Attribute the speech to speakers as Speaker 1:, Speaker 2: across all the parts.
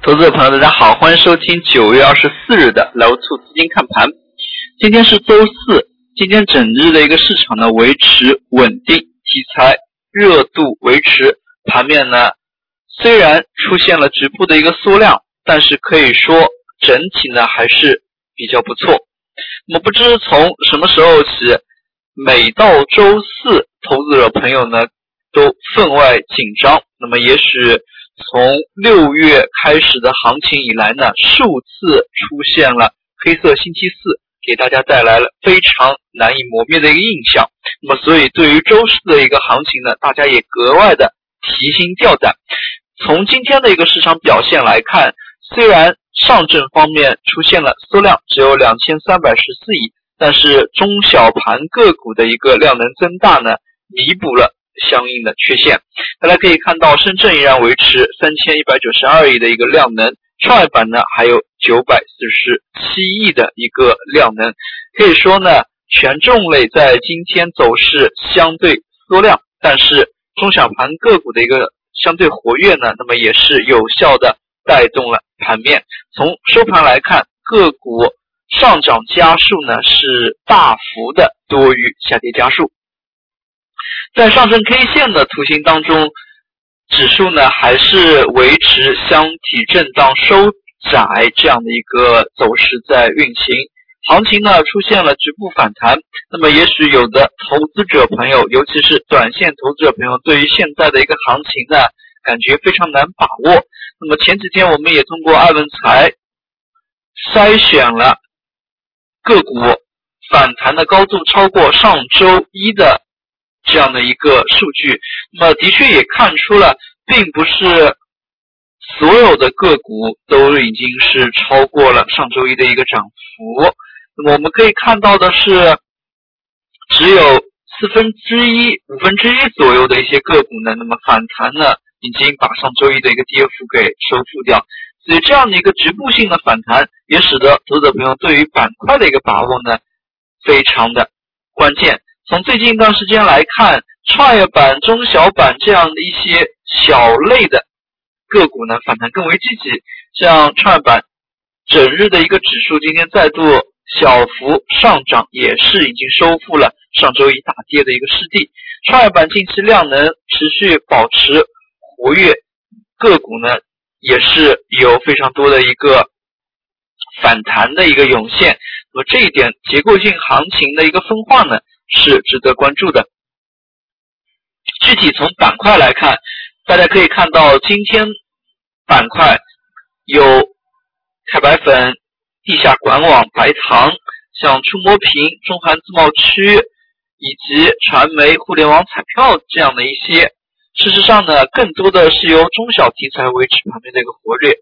Speaker 1: 投资者朋友，大家好，欢迎收听九月二十四日的楼兔资金看盘。今天是周四，今天整日的一个市场呢维持稳定，题材热度维持，盘面呢虽然出现了局部的一个缩量，但是可以说整体呢还是比较不错。那么不知从什么时候起，每到周四，投资者朋友呢都分外紧张。那么也许。从六月开始的行情以来呢，数次出现了黑色星期四，给大家带来了非常难以磨灭的一个印象。那么，所以对于周四的一个行情呢，大家也格外的提心吊胆。从今天的一个市场表现来看，虽然上证方面出现了缩量，只有两千三百十四亿，但是中小盘个股的一个量能增大呢，弥补了。相应的缺陷，大家可以看到，深圳依然维持三千一百九十二亿的一个量能，创业板呢还有九百四十七亿的一个量能，可以说呢，权重类在今天走势相对缩量，但是中小盘个股的一个相对活跃呢，那么也是有效的带动了盘面。从收盘来看，个股上涨家数呢是大幅的多于下跌家数。在上证 K 线的图形当中，指数呢还是维持箱体震荡收窄这样的一个走势在运行，行情呢出现了局部反弹。那么也许有的投资者朋友，尤其是短线投资者朋友，对于现在的一个行情呢，感觉非常难把握。那么前几天我们也通过艾文财筛选了个股反弹的高度超过上周一的。这样的一个数据，那么的确也看出了，并不是所有的个股都已经是超过了上周一的一个涨幅。那么我们可以看到的是，只有四分之一、五分之一左右的一些个股呢，那么反弹呢，已经把上周一的一个跌幅给收复掉。所以这样的一个局部性的反弹，也使得投资者朋友对于板块的一个把握呢，非常的关键。从最近一段时间来看，创业板、中小板这样的一些小类的个股呢，反弹更为积极。像创业板，整日的一个指数今天再度小幅上涨，也是已经收复了上周一大跌的一个失地。创业板近期量能持续保持活跃，个股呢也是有非常多的一个反弹的一个涌现。那么这一点结构性行情的一个分化呢？是值得关注的。具体从板块来看，大家可以看到，今天板块有钛白粉、地下管网、白糖，像触摸屏、中韩自贸区以及传媒、互联网、彩票这样的一些。事实上呢，更多的是由中小题材维持盘面的一个活跃，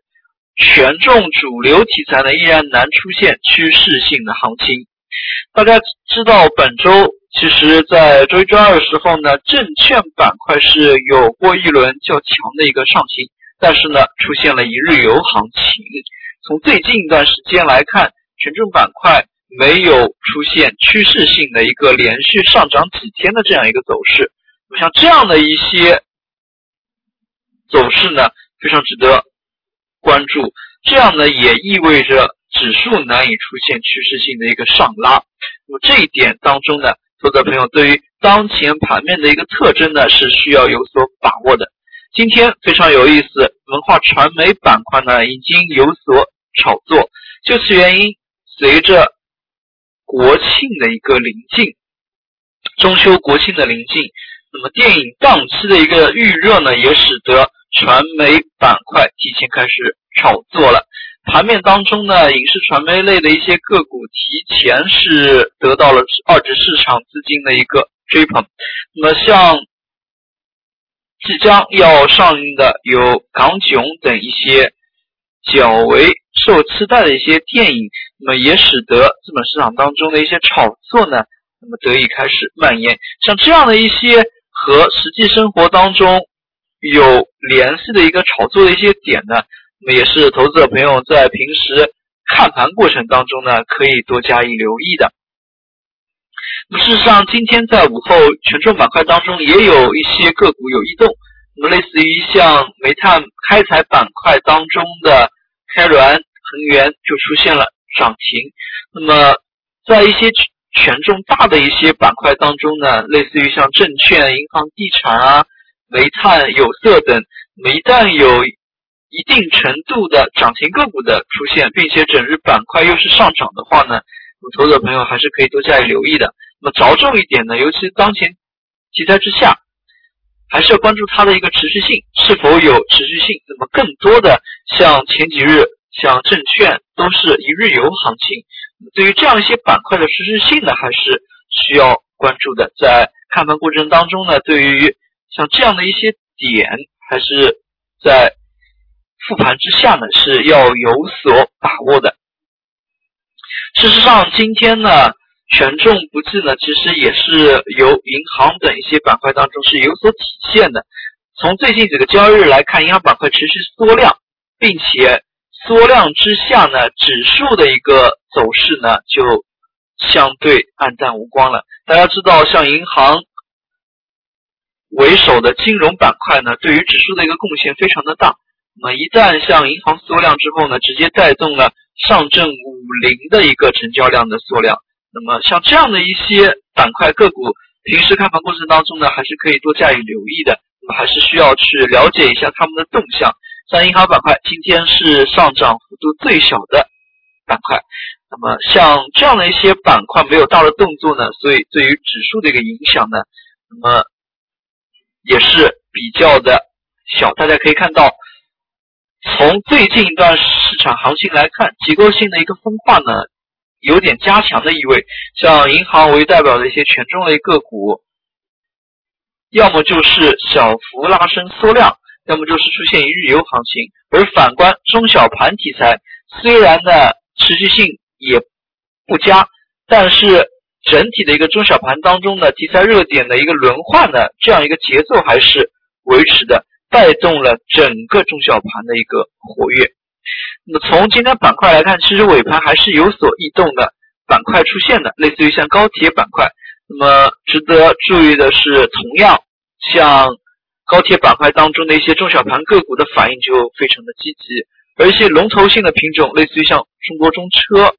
Speaker 1: 权重主流题材呢依然难出现趋势性的行情。大家知道，本周其实，在周一、周二的时候呢，证券板块是有过一轮较强的一个上行，但是呢，出现了一日游行情。从最近一段时间来看，权重板块没有出现趋势性的一个连续上涨几天的这样一个走势。像这样的一些走势呢，非常值得关注。这样呢，也意味着。指数难以出现趋势性的一个上拉，那么这一点当中呢，投资者朋友对于当前盘面的一个特征呢是需要有所把握的。今天非常有意思，文化传媒板块呢已经有所炒作，就此原因，随着国庆的一个临近，中秋国庆的临近，那么电影档期的一个预热呢，也使得传媒板块提前开始炒作了。盘面当中呢，影视传媒类的一些个股提前是得到了二级市场资金的一个追捧。那么像即将要上映的有《港囧》等一些较为受期待的一些电影，那么也使得资本市场当中的一些炒作呢，那么得以开始蔓延。像这样的一些和实际生活当中有联系的一个炒作的一些点呢。那么也是投资者朋友在平时看盘过程当中呢，可以多加以留意的。那么事实上，今天在午后权重板块当中也有一些个股有异动。那么类似于像煤炭开采板块当中的开滦恒源就出现了涨停。那么在一些权重大的一些板块当中呢，类似于像证券、银行、地产啊、煤炭、有色等，一旦有一定程度的涨停个股的出现，并且整日板块又是上涨的话呢，有投资者朋友还是可以多加以留意的。那么着重一点呢，尤其当前题材之下，还是要关注它的一个持续性是否有持续性。那么更多的像前几日像证券都是一日游行情，对于这样一些板块的持续性呢，还是需要关注的。在看盘过程当中呢，对于像这样的一些点，还是在。复盘之下呢，是要有所把握的。事实上，今天呢权重不济呢，其实也是由银行等一些板块当中是有所体现的。从最近几个交易日来看，银行板块持续缩量，并且缩量之下呢，指数的一个走势呢就相对暗淡无光了。大家知道，像银行为首的金融板块呢，对于指数的一个贡献非常的大。那么一旦像银行缩量之后呢，直接带动了上证五零的一个成交量的缩量。那么像这样的一些板块个股，平时看盘过程当中呢，还是可以多加以留意的。那么还是需要去了解一下他们的动向。像银行板块今天是上涨幅度最小的板块。那么像这样的一些板块没有大的动作呢，所以对于指数的一个影响呢，那么也是比较的小。大家可以看到。从最近一段市场行情来看，结构性的一个分化呢，有点加强的意味。像银行为代表的一些权重类个股，要么就是小幅拉升缩量，要么就是出现一日游行情。而反观中小盘题材，虽然呢持续性也不佳，但是整体的一个中小盘当中的，题材热点的一个轮换呢，这样一个节奏还是维持的。带动了整个中小盘的一个活跃。那么从今天板块来看，其实尾盘还是有所异动的板块出现的，类似于像高铁板块。那么值得注意的是，同样像高铁板块当中的一些中小盘个股的反应就非常的积极，而一些龙头性的品种，类似于像中国中车、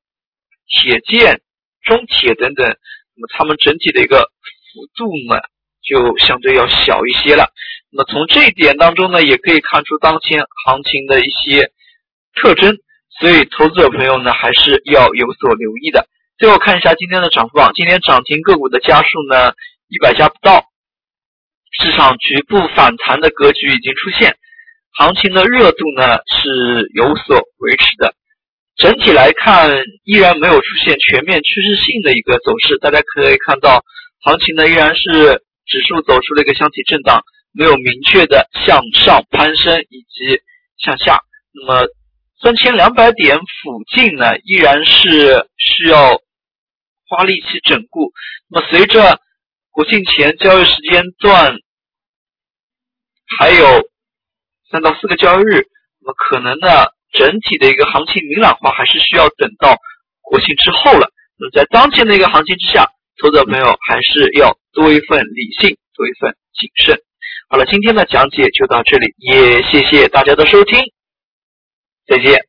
Speaker 1: 铁建、中铁等等，那么它们整体的一个幅度呢，就相对要小一些了。那么从这一点当中呢，也可以看出当前行情的一些特征，所以投资者朋友呢还是要有所留意的。最后看一下今天的涨幅榜，今天涨停个股的家数呢一百家不到，市场局部反弹的格局已经出现，行情的热度呢是有所维持的。整体来看，依然没有出现全面趋势性的一个走势，大家可以看到，行情呢依然是指数走出了一个箱体震荡。没有明确的向上攀升以及向下，那么三千两百点附近呢，依然是需要花力气整固。那么随着国庆前交易时间段还有三到四个交易日，那么可能呢，整体的一个行情明朗化还是需要等到国庆之后了。那么在当前的一个行情之下，投资者朋友还是要多一份理性，多一份谨慎。好了，今天的讲解就到这里，也谢谢大家的收听，再见。